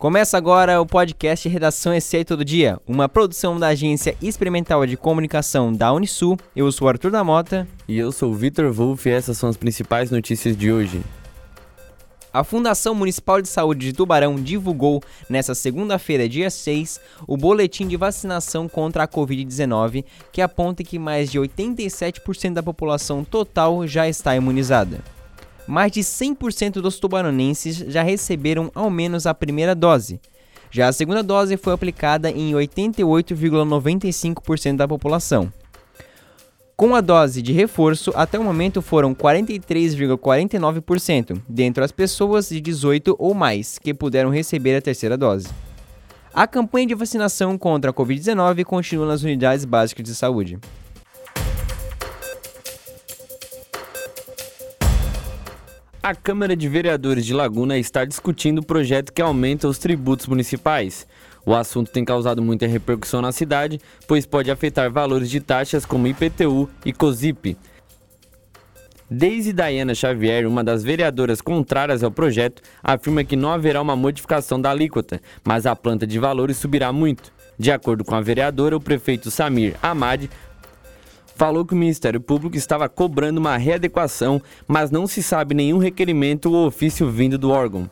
Começa agora o podcast Redação ECE Todo Dia, uma produção da Agência Experimental de Comunicação da Unisul. Eu sou Arthur da Mota. E eu sou Vitor Wolff e essas são as principais notícias de hoje. A Fundação Municipal de Saúde de Tubarão divulgou, nesta segunda-feira, dia 6, o boletim de vacinação contra a Covid-19, que aponta que mais de 87% da população total já está imunizada mais de 100% dos tubaronenses já receberam ao menos a primeira dose. Já a segunda dose foi aplicada em 88,95% da população. Com a dose de reforço, até o momento foram 43,49% dentre as pessoas de 18 ou mais que puderam receber a terceira dose. A campanha de vacinação contra a Covid-19 continua nas unidades básicas de saúde. A Câmara de Vereadores de Laguna está discutindo o projeto que aumenta os tributos municipais. O assunto tem causado muita repercussão na cidade, pois pode afetar valores de taxas como IPTU e COSIP. Desde Diana Xavier, uma das vereadoras contrárias ao projeto, afirma que não haverá uma modificação da alíquota, mas a planta de valores subirá muito. De acordo com a vereadora, o prefeito Samir Ahmad falou que o Ministério Público estava cobrando uma readequação, mas não se sabe nenhum requerimento ou ofício vindo do órgão.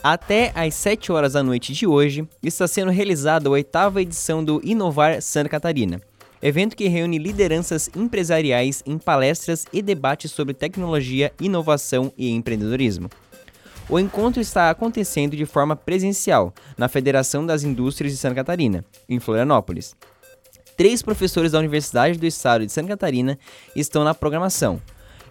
Até às 7 horas da noite de hoje, está sendo realizada a oitava edição do Inovar Santa Catarina, evento que reúne lideranças empresariais em palestras e debates sobre tecnologia, inovação e empreendedorismo. O encontro está acontecendo de forma presencial na Federação das Indústrias de Santa Catarina, em Florianópolis. Três professores da Universidade do Estado de Santa Catarina estão na programação,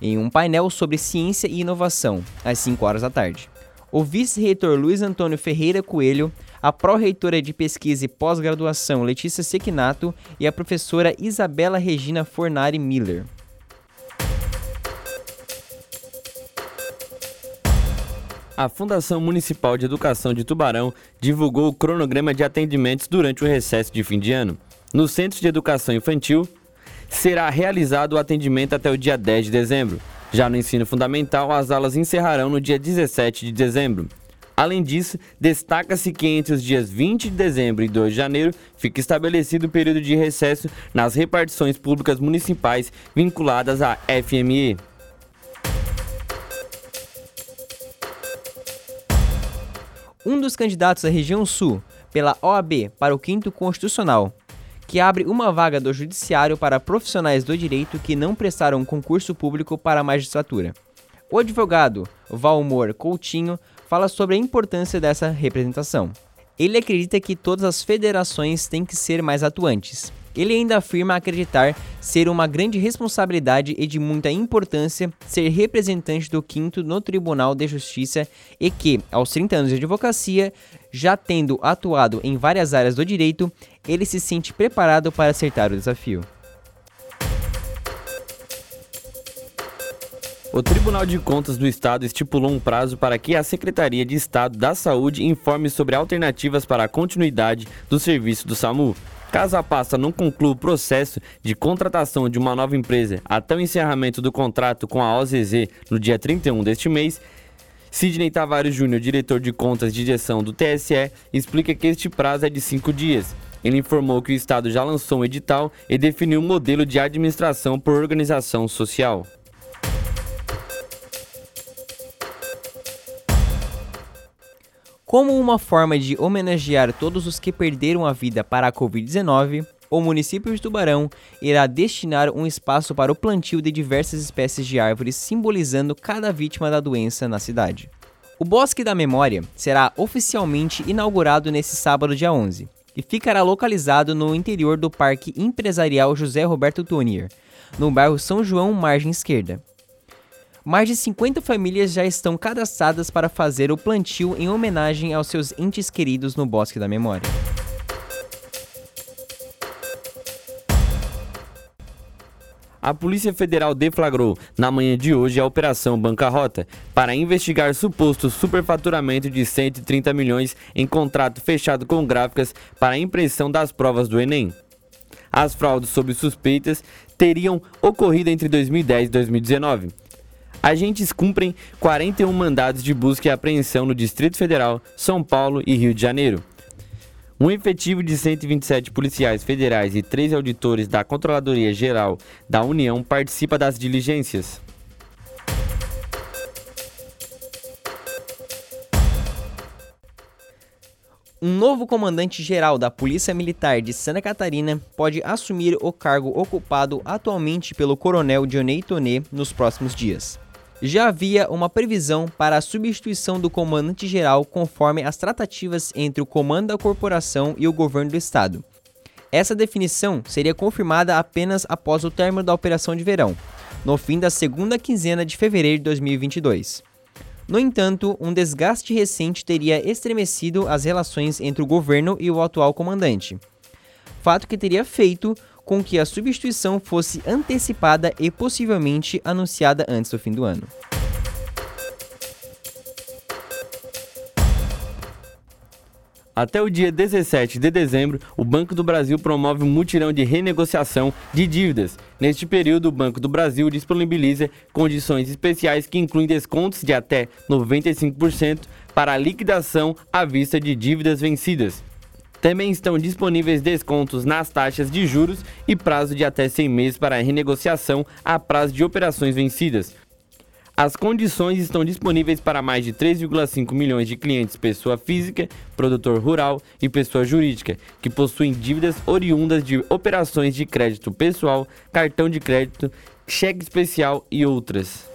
em um painel sobre ciência e inovação, às 5 horas da tarde. O vice-reitor Luiz Antônio Ferreira Coelho, a pró-reitora de pesquisa e pós-graduação Letícia Sequinato e a professora Isabela Regina Fornari Miller. A Fundação Municipal de Educação de Tubarão divulgou o cronograma de atendimentos durante o recesso de fim de ano. No Centro de Educação Infantil, será realizado o atendimento até o dia 10 de dezembro. Já no ensino fundamental, as aulas encerrarão no dia 17 de dezembro. Além disso, destaca-se que entre os dias 20 de dezembro e 2 de janeiro fica estabelecido o período de recesso nas repartições públicas municipais vinculadas à FME. Um dos candidatos da região sul pela OAB para o quinto constitucional, que abre uma vaga do judiciário para profissionais do direito que não prestaram concurso público para a magistratura. O advogado Valmor Coutinho fala sobre a importância dessa representação. Ele acredita que todas as federações têm que ser mais atuantes, ele ainda afirma acreditar ser uma grande responsabilidade e de muita importância ser representante do quinto no Tribunal de Justiça e que, aos 30 anos de advocacia, já tendo atuado em várias áreas do direito, ele se sente preparado para acertar o desafio. O Tribunal de Contas do Estado estipulou um prazo para que a Secretaria de Estado da Saúde informe sobre alternativas para a continuidade do serviço do SAMU. Caso a pasta não conclua o processo de contratação de uma nova empresa até o encerramento do contrato com a OZZ no dia 31 deste mês, Sidney Tavares Júnior, diretor de contas de gestão do TSE, explica que este prazo é de cinco dias. Ele informou que o Estado já lançou um edital e definiu um modelo de administração por organização social. Como uma forma de homenagear todos os que perderam a vida para a Covid-19, o município de Tubarão irá destinar um espaço para o plantio de diversas espécies de árvores, simbolizando cada vítima da doença na cidade. O Bosque da Memória será oficialmente inaugurado nesse sábado, dia 11, e ficará localizado no interior do Parque Empresarial José Roberto Tonier, no bairro São João, margem esquerda. Mais de 50 famílias já estão cadastradas para fazer o plantio em homenagem aos seus entes queridos no Bosque da Memória. A Polícia Federal deflagrou, na manhã de hoje, a Operação Bancarrota para investigar suposto superfaturamento de 130 milhões em contrato fechado com gráficas para impressão das provas do Enem. As fraudes sob suspeitas teriam ocorrido entre 2010 e 2019 agentes cumprem 41 mandados de busca e apreensão no Distrito Federal, São Paulo e Rio de Janeiro. Um efetivo de 127 policiais federais e três auditores da Controladoria Geral da União participa das diligências. Um novo comandante-geral da Polícia Militar de Santa Catarina pode assumir o cargo ocupado atualmente pelo coronel Dionei Tonê nos próximos dias. Já havia uma previsão para a substituição do comandante-geral conforme as tratativas entre o comando da corporação e o governo do estado. Essa definição seria confirmada apenas após o término da operação de verão, no fim da segunda quinzena de fevereiro de 2022. No entanto, um desgaste recente teria estremecido as relações entre o governo e o atual comandante. Fato que teria feito com que a substituição fosse antecipada e possivelmente anunciada antes do fim do ano. Até o dia 17 de dezembro, o Banco do Brasil promove um mutirão de renegociação de dívidas. Neste período, o Banco do Brasil disponibiliza condições especiais que incluem descontos de até 95% para a liquidação à vista de dívidas vencidas. Também estão disponíveis descontos nas taxas de juros e prazo de até 100 meses para renegociação a prazo de operações vencidas. As condições estão disponíveis para mais de 3,5 milhões de clientes pessoa física, produtor rural e pessoa jurídica, que possuem dívidas oriundas de operações de crédito pessoal, cartão de crédito, cheque especial e outras.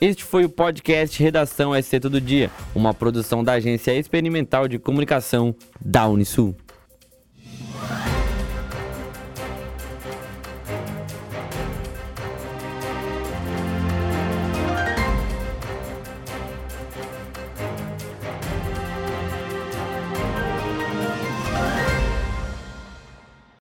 Este foi o podcast Redação SC Todo Dia, uma produção da Agência Experimental de Comunicação da Unisul.